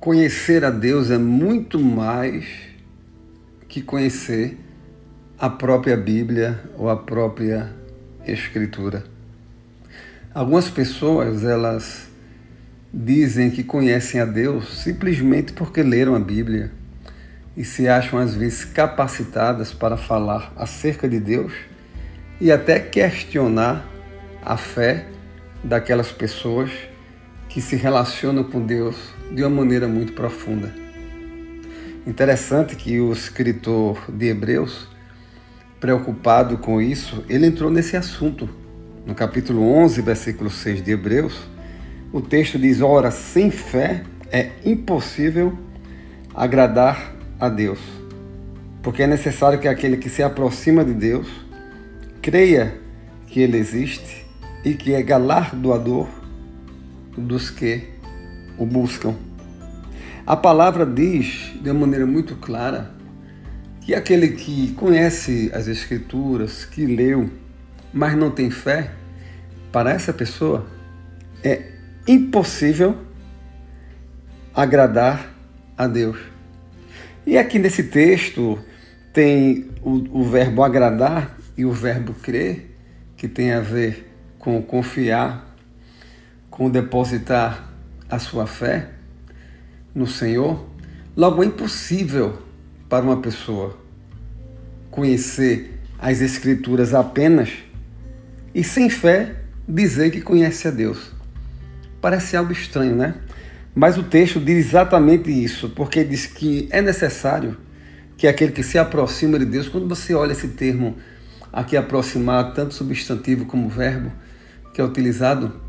conhecer a Deus é muito mais que conhecer a própria Bíblia ou a própria Escritura. Algumas pessoas, elas dizem que conhecem a Deus simplesmente porque leram a Bíblia e se acham às vezes capacitadas para falar acerca de Deus e até questionar a fé daquelas pessoas que se relacionam com Deus de uma maneira muito profunda. Interessante que o escritor de Hebreus, preocupado com isso, ele entrou nesse assunto. No capítulo 11, versículo 6 de Hebreus, o texto diz: Ora, sem fé é impossível agradar a Deus, porque é necessário que aquele que se aproxima de Deus creia que Ele existe e que é galardoador dos que o buscam. A palavra diz de uma maneira muito clara que aquele que conhece as Escrituras, que leu, mas não tem fé, para essa pessoa é impossível agradar a Deus. E aqui nesse texto tem o, o verbo agradar e o verbo crer, que tem a ver com confiar, com depositar a sua fé no Senhor. Logo, é impossível para uma pessoa conhecer as Escrituras apenas e sem fé dizer que conhece a Deus. Parece algo estranho, né? Mas o texto diz exatamente isso, porque diz que é necessário que aquele que se aproxima de Deus, quando você olha esse termo aqui aproximar, tanto substantivo como verbo que é utilizado,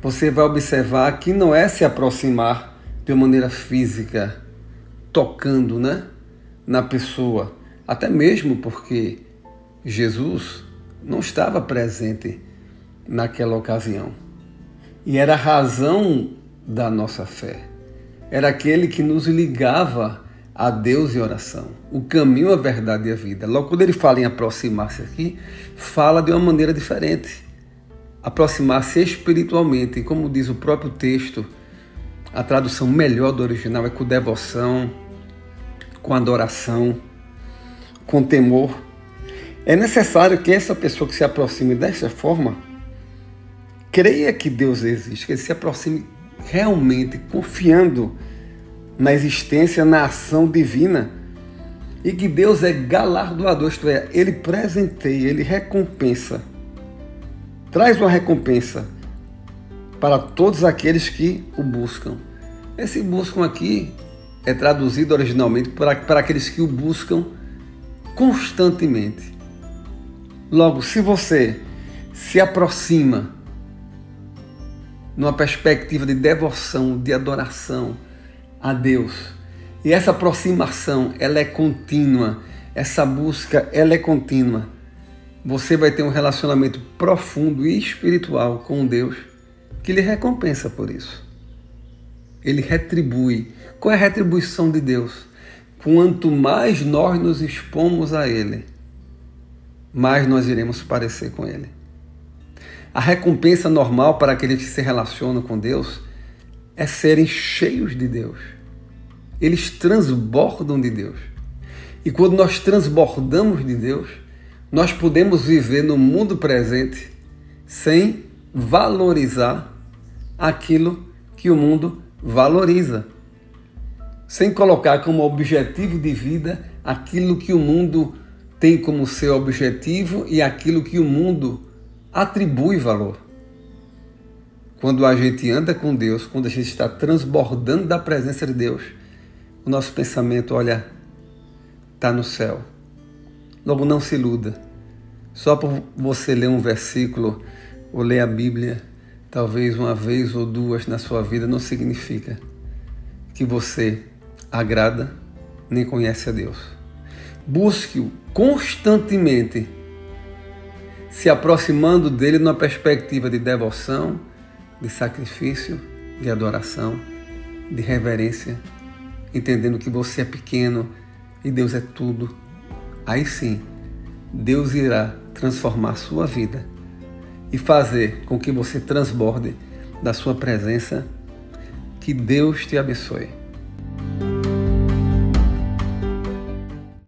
você vai observar que não é se aproximar de uma maneira física, tocando, né, na pessoa, até mesmo porque Jesus não estava presente naquela ocasião. E era a razão da nossa fé. Era aquele que nos ligava a Deus em oração. O caminho, a verdade e a vida. Logo, quando ele fala em aproximar-se aqui, fala de uma maneira diferente. Aproximar-se espiritualmente, e como diz o próprio texto, a tradução melhor do original é com devoção, com adoração, com temor. É necessário que essa pessoa que se aproxime dessa forma creia que Deus existe, que ele se aproxime realmente confiando na existência, na ação divina e que Deus é galardoador, isto é, ele presenteia, ele recompensa, traz uma recompensa para todos aqueles que o buscam. Esse buscam aqui é traduzido originalmente para, para aqueles que o buscam constantemente. Logo, se você se aproxima numa perspectiva de devoção, de adoração a Deus. E essa aproximação, ela é contínua, essa busca, ela é contínua. Você vai ter um relacionamento profundo e espiritual com Deus que lhe recompensa por isso. Ele retribui. Qual é a retribuição de Deus? Quanto mais nós nos expomos a Ele, mais nós iremos parecer com Ele. A recompensa normal para aqueles que se relacionam com Deus é serem cheios de Deus. Eles transbordam de Deus. E quando nós transbordamos de Deus, nós podemos viver no mundo presente sem valorizar aquilo que o mundo valoriza. Sem colocar como objetivo de vida aquilo que o mundo tem como seu objetivo e aquilo que o mundo atribui valor. Quando a gente anda com Deus, quando a gente está transbordando da presença de Deus, o nosso pensamento, olha, está no céu. Logo, não se iluda. Só por você ler um versículo ou ler a Bíblia, talvez uma vez ou duas na sua vida, não significa que você agrada nem conhece a Deus. Busque-o constantemente se aproximando dele numa perspectiva de devoção, de sacrifício, de adoração, de reverência, entendendo que você é pequeno e Deus é tudo. Aí sim, Deus irá transformar sua vida e fazer com que você transborde da sua presença. Que Deus te abençoe.